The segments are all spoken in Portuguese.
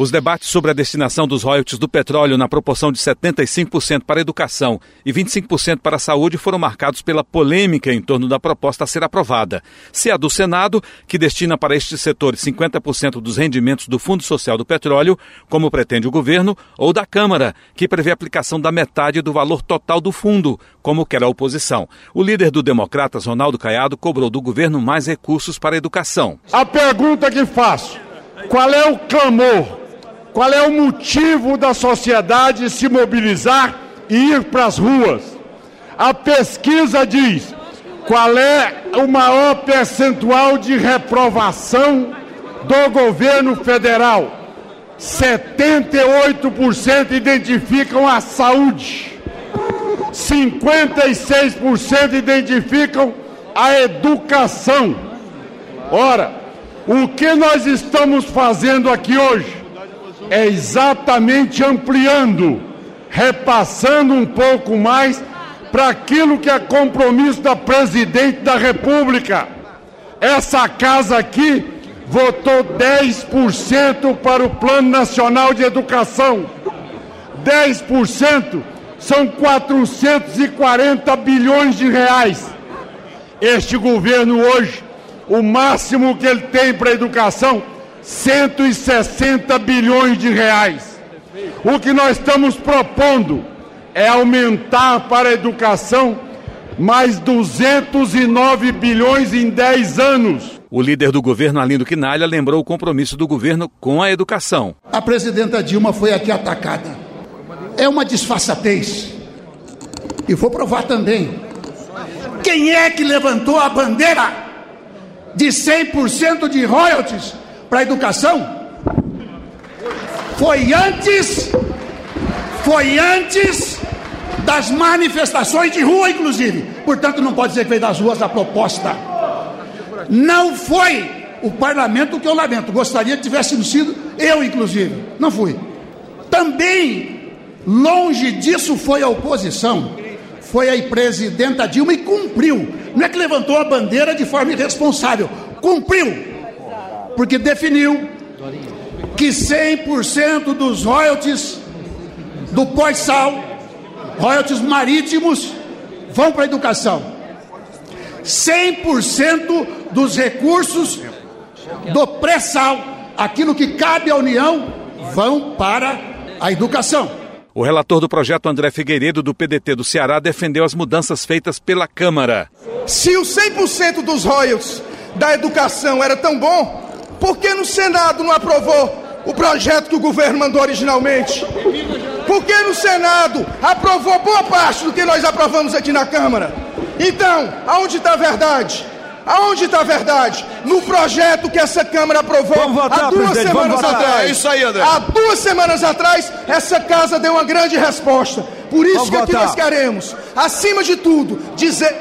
Os debates sobre a destinação dos royalties do petróleo na proporção de 75% para a educação e 25% para a saúde foram marcados pela polêmica em torno da proposta a ser aprovada. Se a do Senado, que destina para este setor 50% dos rendimentos do Fundo Social do Petróleo, como pretende o governo, ou da Câmara, que prevê a aplicação da metade do valor total do fundo, como quer a oposição. O líder do Democratas, Ronaldo Caiado, cobrou do governo mais recursos para a educação. A pergunta que faço: qual é o clamor qual é o motivo da sociedade se mobilizar e ir para as ruas? A pesquisa diz qual é o maior percentual de reprovação do governo federal. 78% identificam a saúde, 56% identificam a educação. Ora, o que nós estamos fazendo aqui hoje? É exatamente ampliando, repassando um pouco mais para aquilo que é compromisso da presidente da República. Essa casa aqui votou 10% para o Plano Nacional de Educação. 10% são 440 bilhões de reais. Este governo hoje, o máximo que ele tem para a educação 160 bilhões de reais. O que nós estamos propondo é aumentar para a educação mais 209 bilhões em 10 anos. O líder do governo, Alindo Quinalha, lembrou o compromisso do governo com a educação. A presidenta Dilma foi aqui atacada. É uma disfarçatez. E vou provar também. Quem é que levantou a bandeira de 100% de royalties para a educação foi antes, foi antes das manifestações de rua, inclusive. Portanto, não pode dizer que veio das ruas a proposta. Não foi o parlamento que eu lamento. Gostaria que tivesse sido eu, inclusive. Não fui. Também, longe disso, foi a oposição. Foi a presidenta Dilma e cumpriu. Não é que levantou a bandeira de forma irresponsável. Cumpriu porque definiu que 100% dos royalties do pós-sal, royalties marítimos, vão para a educação. 100% dos recursos do pré-sal, aquilo que cabe à União, vão para a educação. O relator do projeto André Figueiredo, do PDT do Ceará, defendeu as mudanças feitas pela Câmara. Se os 100% dos royalties da educação era tão bom, por que no Senado não aprovou o projeto que o governo mandou originalmente? Por que no Senado aprovou boa parte do que nós aprovamos aqui na Câmara? Então, aonde está a verdade? Aonde está a verdade? No projeto que essa Câmara aprovou votar, há duas semanas atrás. É isso aí, André. Há duas semanas atrás, essa casa deu uma grande resposta. Por isso vamos que aqui nós queremos, acima de tudo, dizer,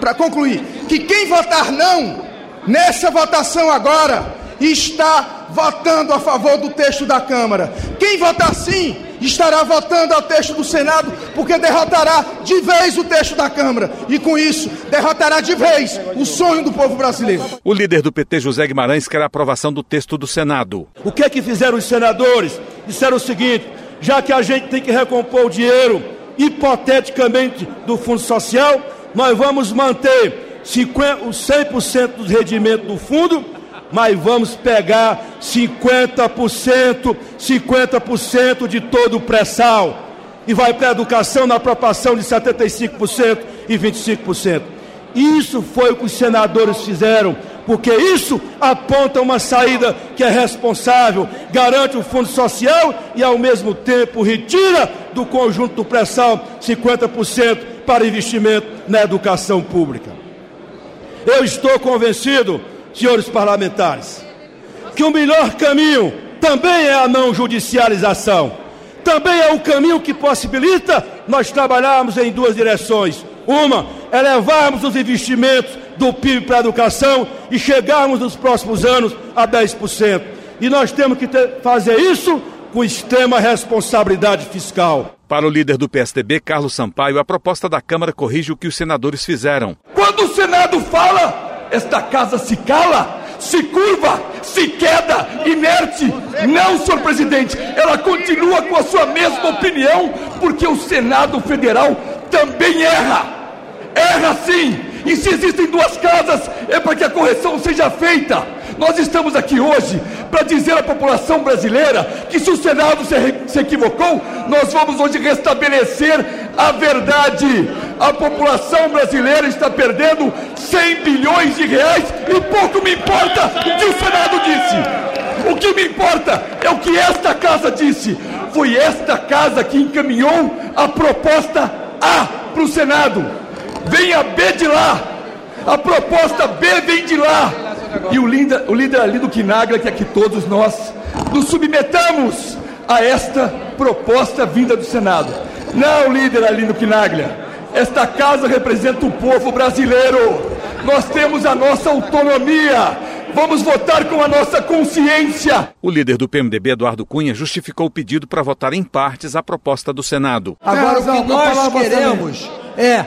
para concluir, que quem votar não nessa votação agora, está votando a favor do texto da Câmara. Quem votar sim, estará votando ao texto do Senado, porque derrotará de vez o texto da Câmara. E com isso, derrotará de vez o sonho do povo brasileiro. O líder do PT, José Guimarães, quer a aprovação do texto do Senado. O que é que fizeram os senadores? Disseram o seguinte: já que a gente tem que recompor o dinheiro hipoteticamente do Fundo Social, nós vamos manter 50, os 100% dos rendimentos do fundo, mas vamos pegar 50%, 50% de todo o pré-sal. E vai para a educação na proporção de 75% e 25%. Isso foi o que os senadores fizeram, porque isso aponta uma saída que é responsável, garante o fundo social e, ao mesmo tempo, retira do conjunto do pré-sal 50% para investimento na educação pública. Eu estou convencido, senhores parlamentares, que o melhor caminho também é a não judicialização. Também é o caminho que possibilita nós trabalharmos em duas direções. Uma é levarmos os investimentos do PIB para a educação e chegarmos nos próximos anos a 10%. E nós temos que ter, fazer isso com extrema responsabilidade fiscal. Para o líder do PSDB, Carlos Sampaio, a proposta da Câmara corrige o que os senadores fizeram. Quando o Senado fala, esta casa se cala, se curva, se queda, inerte. Não, senhor presidente, ela continua com a sua mesma opinião, porque o Senado Federal também erra. Erra sim. E se existem duas casas, é para que a correção seja feita. Nós estamos aqui hoje para dizer à população brasileira que se o Senado se, se equivocou, nós vamos hoje restabelecer a verdade. A população brasileira está perdendo 100 bilhões de reais e pouco me importa o que o Senado disse. O que me importa é o que esta casa disse. Foi esta casa que encaminhou a proposta A para o Senado. Vem a B de lá. A proposta B vem de lá. E o líder, o líder ali do Quinaglia quer que todos nós nos submetamos a esta proposta vinda do Senado. Não, líder ali do Quinaglia. Esta casa representa o povo brasileiro. Nós temos a nossa autonomia. Vamos votar com a nossa consciência. O líder do PMDB, Eduardo Cunha, justificou o pedido para votar em partes a proposta do Senado. Agora, o que nós queremos é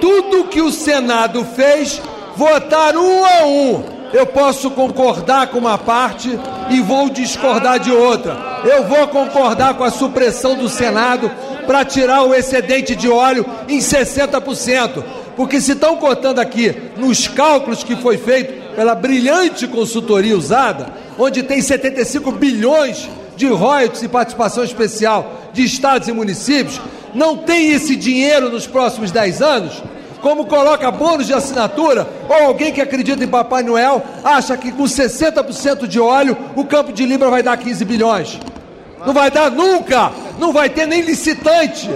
tudo que o Senado fez, votar um a um eu posso concordar com uma parte e vou discordar de outra. Eu vou concordar com a supressão do Senado para tirar o excedente de óleo em 60%. Porque se estão contando aqui nos cálculos que foi feito pela brilhante consultoria usada, onde tem 75 bilhões de royalties e participação especial de estados e municípios, não tem esse dinheiro nos próximos 10 anos, como coloca bônus de assinatura, ou alguém que acredita em Papai Noel acha que com 60% de óleo o campo de Libra vai dar 15 bilhões. Não vai dar nunca, não vai ter nem licitante.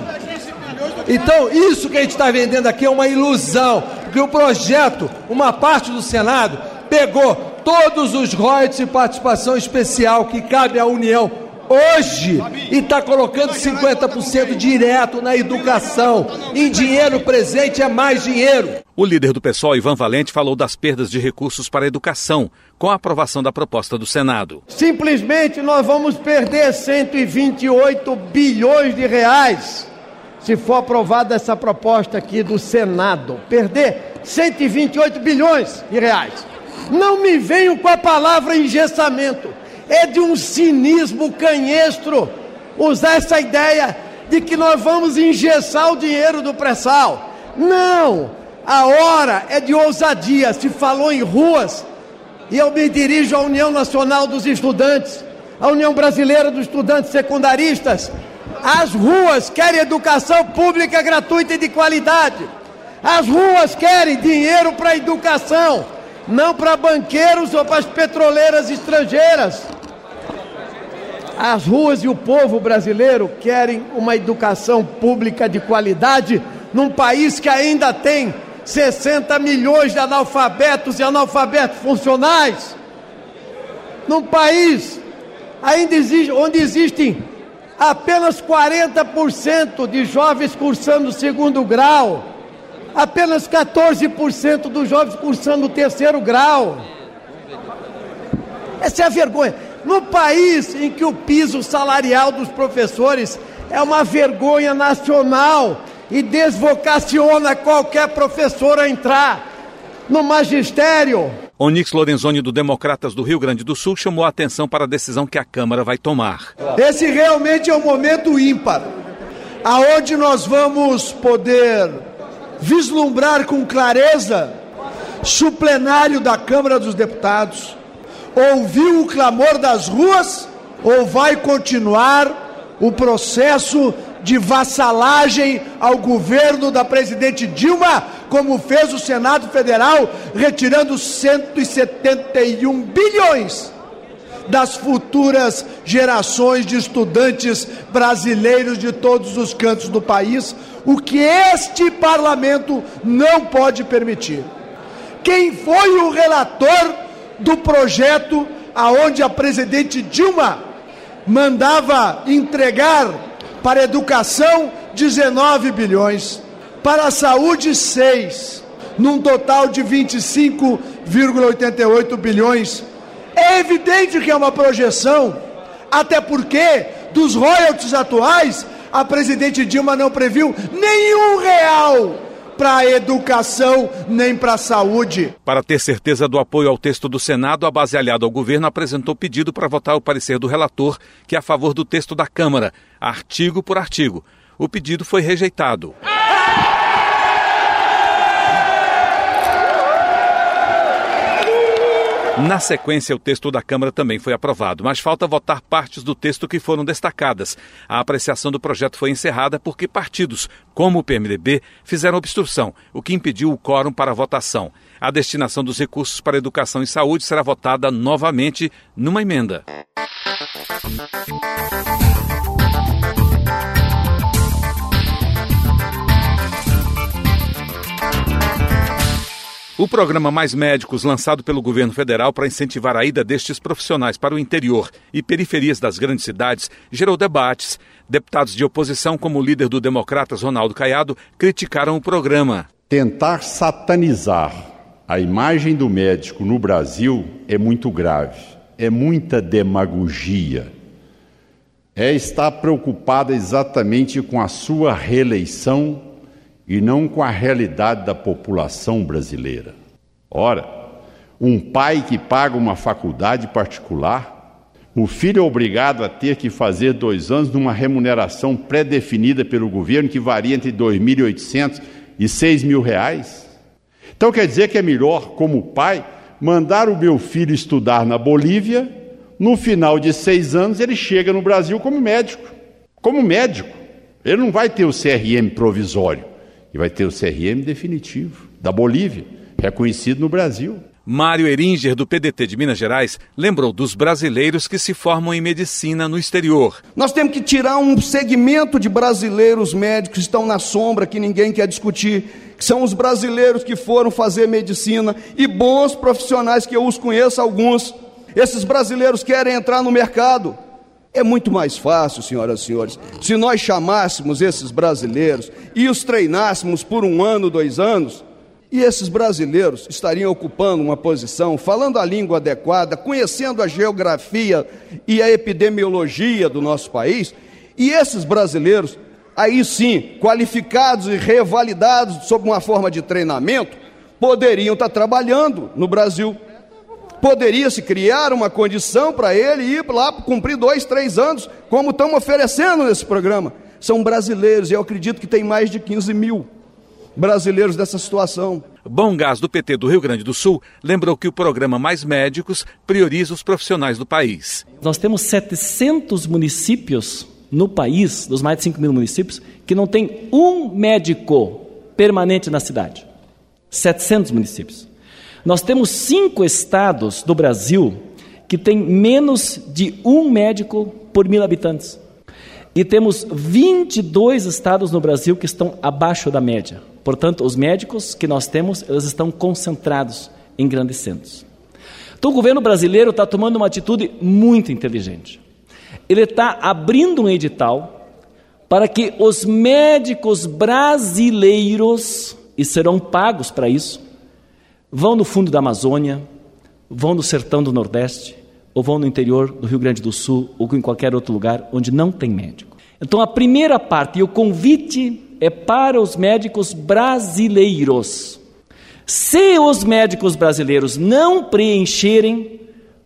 Então, isso que a gente está vendendo aqui é uma ilusão, porque o projeto, uma parte do Senado, pegou todos os royalties e participação especial que cabe à União hoje e está colocando 50% direto na educação. Em dinheiro presente é mais dinheiro. O líder do PSOL, Ivan Valente, falou das perdas de recursos para a educação com a aprovação da proposta do Senado. Simplesmente nós vamos perder 128 bilhões de reais se for aprovada essa proposta aqui do Senado. Perder 128 bilhões de reais. Não me venham com a palavra engessamento é de um cinismo canhestro usar essa ideia de que nós vamos engessar o dinheiro do pré-sal. Não! A hora é de ousadia. Se falou em ruas, e eu me dirijo à União Nacional dos Estudantes, à União Brasileira dos Estudantes Secundaristas. As ruas querem educação pública gratuita e de qualidade. As ruas querem dinheiro para educação, não para banqueiros ou para as petroleiras estrangeiras. As ruas e o povo brasileiro querem uma educação pública de qualidade num país que ainda tem 60 milhões de analfabetos e analfabetos funcionais. Num país ainda existe, onde existem apenas 40% de jovens cursando segundo grau, apenas 14% dos jovens cursando terceiro grau. Essa é a vergonha. No país em que o piso salarial dos professores é uma vergonha nacional e desvocaciona qualquer professor a entrar no magistério. Onix Lorenzoni, do Democratas do Rio Grande do Sul, chamou a atenção para a decisão que a Câmara vai tomar. Esse realmente é um momento ímpar, aonde nós vamos poder vislumbrar com clareza o plenário da Câmara dos Deputados, ouviu o clamor das ruas ou vai continuar o processo de vassalagem ao governo da presidente Dilma, como fez o Senado Federal, retirando 171 bilhões das futuras gerações de estudantes brasileiros de todos os cantos do país, o que este parlamento não pode permitir. Quem foi o relator do projeto aonde a presidente Dilma mandava entregar para a educação 19 bilhões, para a saúde 6, num total de 25,88 bilhões. É evidente que é uma projeção, até porque dos royalties atuais, a presidente Dilma não previu nenhum real para a educação nem para a saúde. Para ter certeza do apoio ao texto do Senado, a base aliada ao governo apresentou pedido para votar o parecer do relator, que é a favor do texto da Câmara, artigo por artigo. O pedido foi rejeitado. Na sequência, o texto da Câmara também foi aprovado, mas falta votar partes do texto que foram destacadas. A apreciação do projeto foi encerrada porque partidos, como o PMDB, fizeram obstrução, o que impediu o quórum para a votação. A destinação dos recursos para educação e saúde será votada novamente numa emenda. O programa Mais Médicos, lançado pelo governo federal para incentivar a ida destes profissionais para o interior e periferias das grandes cidades, gerou debates. Deputados de oposição, como o líder do Democratas, Ronaldo Caiado, criticaram o programa. Tentar satanizar a imagem do médico no Brasil é muito grave, é muita demagogia. É estar preocupada exatamente com a sua reeleição e não com a realidade da população brasileira. Ora, um pai que paga uma faculdade particular, o filho é obrigado a ter que fazer dois anos numa remuneração pré-definida pelo governo que varia entre 2.800 e 6 mil reais. Então quer dizer que é melhor, como pai, mandar o meu filho estudar na Bolívia, no final de seis anos ele chega no Brasil como médico. Como médico. Ele não vai ter o CRM provisório e vai ter o CRM definitivo da Bolívia, reconhecido no Brasil. Mário Eringer, do PDT de Minas Gerais, lembrou dos brasileiros que se formam em medicina no exterior. Nós temos que tirar um segmento de brasileiros médicos que estão na sombra, que ninguém quer discutir, que são os brasileiros que foram fazer medicina e bons profissionais que eu os conheço alguns. Esses brasileiros querem entrar no mercado, é muito mais fácil, senhoras e senhores, se nós chamássemos esses brasileiros e os treinássemos por um ano, dois anos, e esses brasileiros estariam ocupando uma posição, falando a língua adequada, conhecendo a geografia e a epidemiologia do nosso país, e esses brasileiros, aí sim, qualificados e revalidados sob uma forma de treinamento, poderiam estar trabalhando no Brasil poderia se criar uma condição para ele ir lá cumprir dois, três anos, como estão oferecendo nesse programa. São brasileiros, e eu acredito que tem mais de 15 mil brasileiros dessa situação. Bom Gás do PT do Rio Grande do Sul lembrou que o programa Mais Médicos prioriza os profissionais do país. Nós temos 700 municípios no país, dos mais de 5 mil municípios, que não tem um médico permanente na cidade. 700 municípios. Nós temos cinco estados do Brasil que têm menos de um médico por mil habitantes. E temos 22 estados no Brasil que estão abaixo da média. Portanto, os médicos que nós temos, eles estão concentrados em grandes centros. Então, o governo brasileiro está tomando uma atitude muito inteligente. Ele está abrindo um edital para que os médicos brasileiros, e serão pagos para isso, Vão no fundo da Amazônia, vão no sertão do Nordeste, ou vão no interior do Rio Grande do Sul, ou em qualquer outro lugar onde não tem médico. Então, a primeira parte, e o convite é para os médicos brasileiros. Se os médicos brasileiros não preencherem,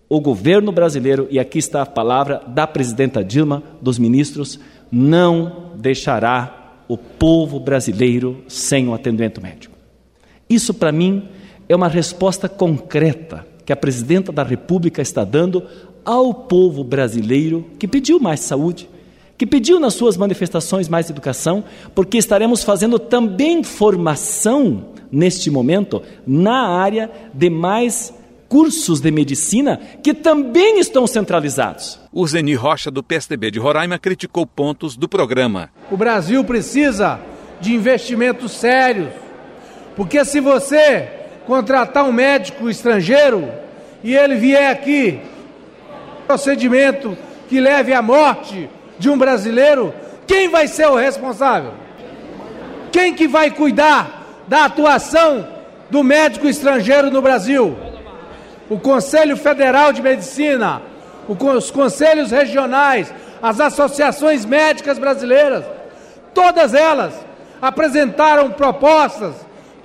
o governo brasileiro, e aqui está a palavra da presidenta Dilma, dos ministros, não deixará o povo brasileiro sem um atendimento médico. Isso, para mim, é uma resposta concreta que a presidenta da República está dando ao povo brasileiro que pediu mais saúde, que pediu nas suas manifestações mais educação, porque estaremos fazendo também formação neste momento na área de mais cursos de medicina que também estão centralizados. O Zeni Rocha, do PSDB de Roraima, criticou pontos do programa. O Brasil precisa de investimentos sérios, porque se você contratar um médico estrangeiro e ele vier aqui, procedimento que leve à morte de um brasileiro, quem vai ser o responsável? Quem que vai cuidar da atuação do médico estrangeiro no Brasil? o Conselho Federal de Medicina, os conselhos regionais, as associações médicas brasileiras, todas elas apresentaram propostas,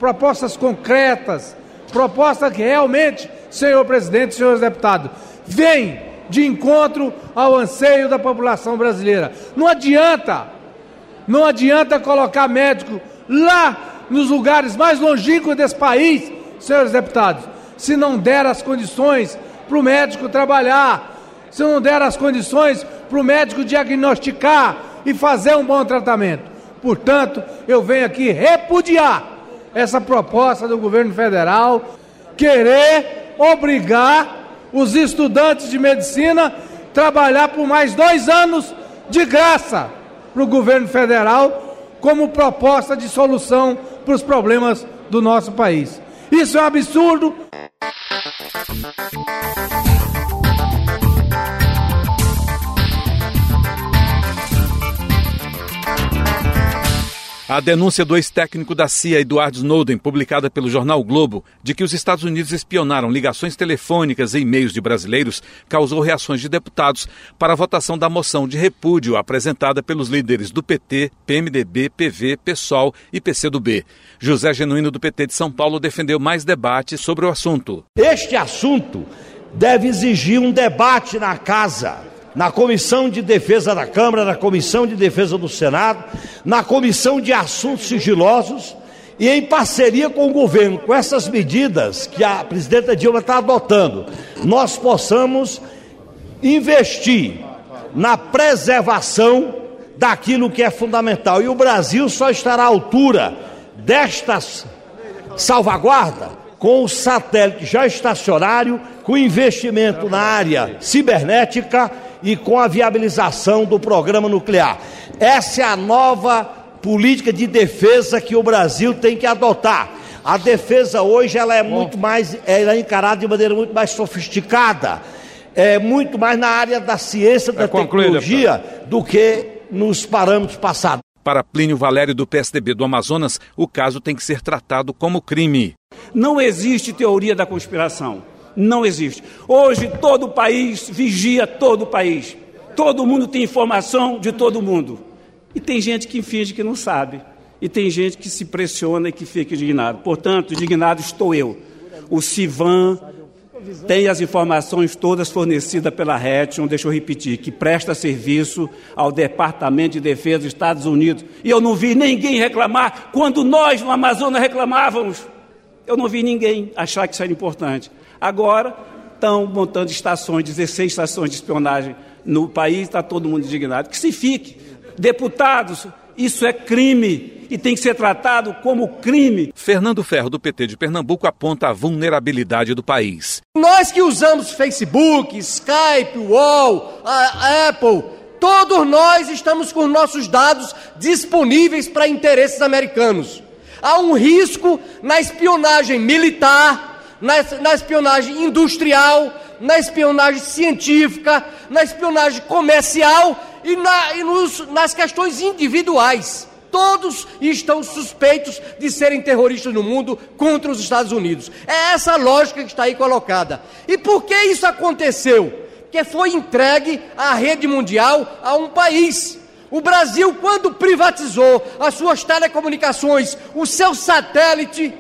propostas concretas, propostas que realmente, senhor presidente, senhores deputados, vêm de encontro ao anseio da população brasileira. Não adianta, não adianta colocar médico lá nos lugares mais longínquos desse país, senhores deputados, se não der as condições para o médico trabalhar, se não der as condições para o médico diagnosticar e fazer um bom tratamento. Portanto, eu venho aqui repudiar essa proposta do governo federal, querer obrigar os estudantes de medicina a trabalhar por mais dois anos de graça para o governo federal, como proposta de solução para os problemas do nosso país. Isso é um absurdo. A denúncia do ex-técnico da CIA, Edward Snowden, publicada pelo jornal Globo, de que os Estados Unidos espionaram ligações telefônicas e e-mails de brasileiros, causou reações de deputados para a votação da moção de repúdio apresentada pelos líderes do PT, PMDB, PV, PSOL e PCdoB. José Genuíno do PT de São Paulo defendeu mais debate sobre o assunto. Este assunto deve exigir um debate na casa na Comissão de Defesa da Câmara, na Comissão de Defesa do Senado, na Comissão de Assuntos Sigilosos e em parceria com o governo, com essas medidas que a presidenta Dilma está adotando, nós possamos investir na preservação daquilo que é fundamental. E o Brasil só estará à altura destas salvaguarda com o satélite já estacionário, com investimento na área cibernética e com a viabilização do programa nuclear. Essa é a nova política de defesa que o Brasil tem que adotar. A defesa hoje ela é muito mais, ela é encarada de maneira muito mais sofisticada, é muito mais na área da ciência, da é tecnologia, do que nos parâmetros passados. Para Plínio Valério do PSDB do Amazonas, o caso tem que ser tratado como crime. Não existe teoria da conspiração. Não existe. Hoje todo o país vigia todo o país. Todo mundo tem informação de todo mundo. E tem gente que finge que não sabe. E tem gente que se pressiona e que fica indignado. Portanto, indignado estou eu. O Sivan tem as informações todas fornecidas pela Retium, deixa eu repetir, que presta serviço ao Departamento de Defesa dos Estados Unidos. E eu não vi ninguém reclamar quando nós no Amazonas reclamávamos. Eu não vi ninguém achar que isso era importante. Agora estão montando estações, 16 estações de espionagem no país, está todo mundo indignado. Que se fique. Deputados, isso é crime e tem que ser tratado como crime. Fernando Ferro, do PT de Pernambuco, aponta a vulnerabilidade do país. Nós que usamos Facebook, Skype, Wall, a Apple, todos nós estamos com nossos dados disponíveis para interesses americanos. Há um risco na espionagem militar, na, na espionagem industrial, na espionagem científica, na espionagem comercial e, na, e nos, nas questões individuais. Todos estão suspeitos de serem terroristas no mundo contra os Estados Unidos. É essa lógica que está aí colocada. E por que isso aconteceu? Porque foi entregue a rede mundial a um país. O Brasil, quando privatizou as suas telecomunicações, o seu satélite,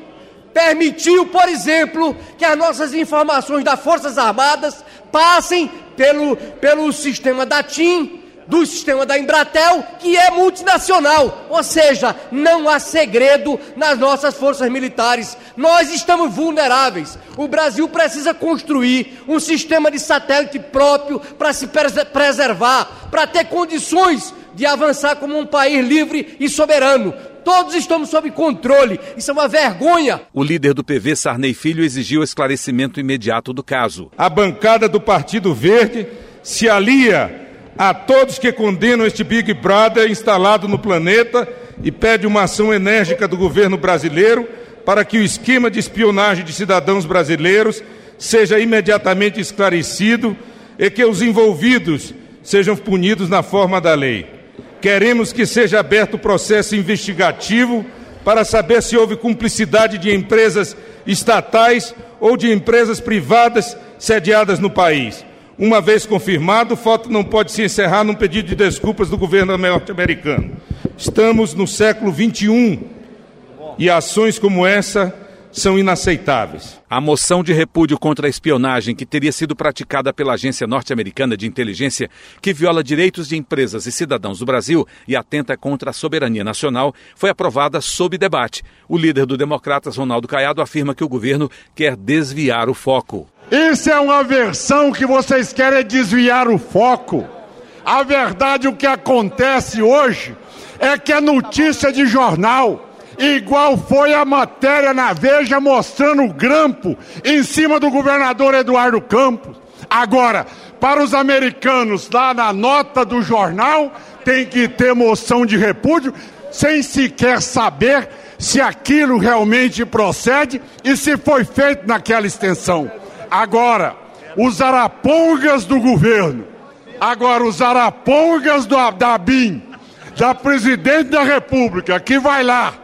permitiu, por exemplo, que as nossas informações das Forças Armadas passem pelo, pelo sistema da TIM, do sistema da Embratel, que é multinacional. Ou seja, não há segredo nas nossas forças militares. Nós estamos vulneráveis. O Brasil precisa construir um sistema de satélite próprio para se preservar, para ter condições de avançar como um país livre e soberano. Todos estamos sob controle. Isso é uma vergonha. O líder do PV, Sarney Filho, exigiu esclarecimento imediato do caso. A bancada do Partido Verde se alia a todos que condenam este Big Brother instalado no planeta e pede uma ação enérgica do governo brasileiro para que o esquema de espionagem de cidadãos brasileiros seja imediatamente esclarecido e que os envolvidos sejam punidos na forma da lei. Queremos que seja aberto o processo investigativo para saber se houve cumplicidade de empresas estatais ou de empresas privadas sediadas no país. Uma vez confirmado, o fato não pode se encerrar num pedido de desculpas do governo norte-americano. Estamos no século XXI e ações como essa são inaceitáveis. A moção de repúdio contra a espionagem que teria sido praticada pela agência norte-americana de inteligência, que viola direitos de empresas e cidadãos do Brasil e atenta contra a soberania nacional, foi aprovada sob debate. O líder do Democratas, Ronaldo Caiado, afirma que o governo quer desviar o foco. Isso é uma versão que vocês querem desviar o foco. A verdade, o que acontece hoje, é que é notícia de jornal igual foi a matéria na Veja mostrando o grampo em cima do governador Eduardo Campos. Agora, para os americanos, lá na nota do jornal, tem que ter moção de repúdio, sem sequer saber se aquilo realmente procede e se foi feito naquela extensão. Agora, os arapongas do governo, agora os arapongas do, da BIM, da presidente da República, que vai lá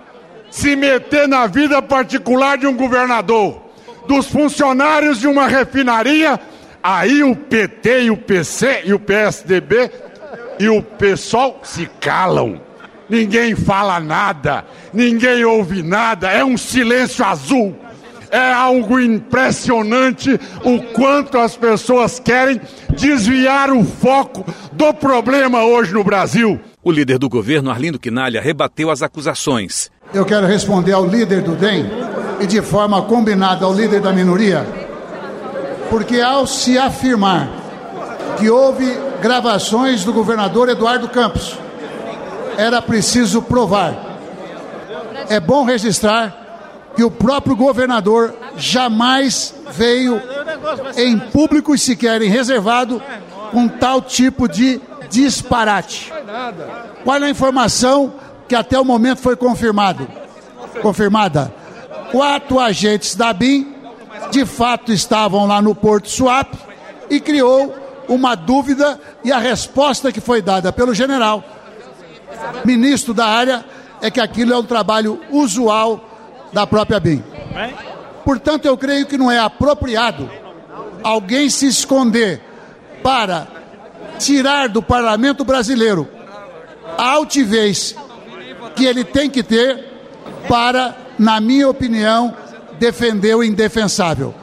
se meter na vida particular de um governador, dos funcionários de uma refinaria, aí o PT e o PC e o PSDB e o PSOL se calam. Ninguém fala nada, ninguém ouve nada, é um silêncio azul. É algo impressionante o quanto as pessoas querem desviar o foco do problema hoje no Brasil. O líder do governo, Arlindo Quinalha, rebateu as acusações. Eu quero responder ao líder do DEM e de forma combinada ao líder da minoria, porque ao se afirmar que houve gravações do governador Eduardo Campos, era preciso provar. É bom registrar que o próprio governador jamais veio em público e sequer em reservado com tal tipo de disparate. Qual é a informação que até o momento foi confirmado? Confirmada. Quatro agentes da BIM de fato estavam lá no Porto Suape e criou uma dúvida e a resposta que foi dada pelo general, ministro da área, é que aquilo é um trabalho usual da própria BIM. Portanto, eu creio que não é apropriado alguém se esconder para tirar do parlamento brasileiro a altivez que ele tem que ter para, na minha opinião, defender o indefensável.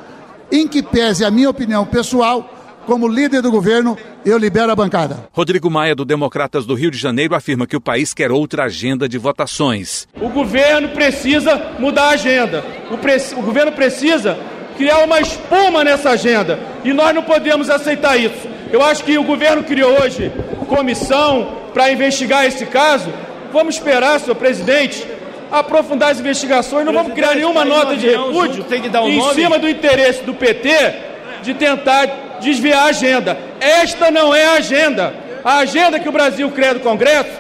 Em que pese a minha opinião pessoal, como líder do governo, eu libero a bancada. Rodrigo Maia, do Democratas do Rio de Janeiro, afirma que o país quer outra agenda de votações. O governo precisa mudar a agenda. O, pre... o governo precisa criar uma espuma nessa agenda. E nós não podemos aceitar isso. Eu acho que o governo criou hoje comissão para investigar esse caso. Vamos esperar, senhor presidente, aprofundar as investigações. Não vamos criar nenhuma nota de repúdio em cima do interesse do PT de tentar desviar a agenda. Esta não é a agenda. A agenda que o Brasil cria do Congresso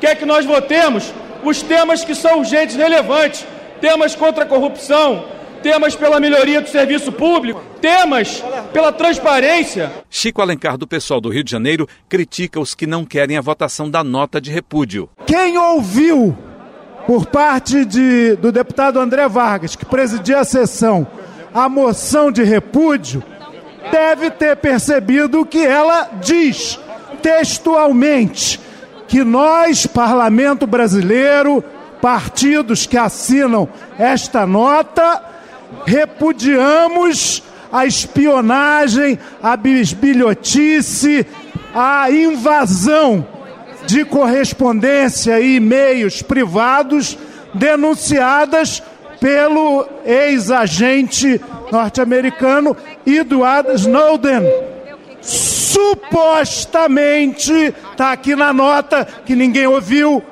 quer que nós votemos os temas que são urgentes e relevantes, temas contra a corrupção, temas pela melhoria do serviço público, temas pela transparência. Chico Alencar, do pessoal do Rio de Janeiro, critica os que não querem a votação da nota de repúdio. Quem ouviu por parte de, do deputado André Vargas, que presidia a sessão, a moção de repúdio, deve ter percebido que ela diz textualmente que nós, parlamento brasileiro, partidos que assinam esta nota, repudiamos a espionagem, a bisbilhotice, a invasão de correspondência e e-mails privados denunciadas pelo ex-agente norte-americano Edward Snowden. Supostamente, está aqui na nota que ninguém ouviu,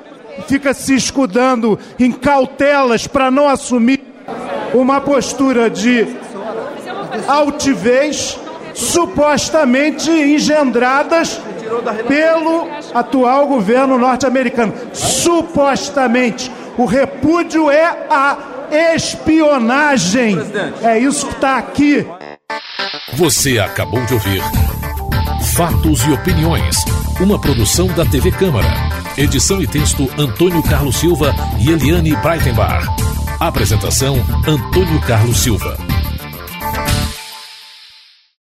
fica se escudando em cautelas para não assumir uma postura de altivez, supostamente engendradas pelo atual governo norte-americano. Supostamente. O repúdio é a espionagem. É isso que está aqui. Você acabou de ouvir Fatos e Opiniões, uma produção da TV Câmara. Edição e texto Antônio Carlos Silva e Eliane Breitenbach. Apresentação Antônio Carlos Silva.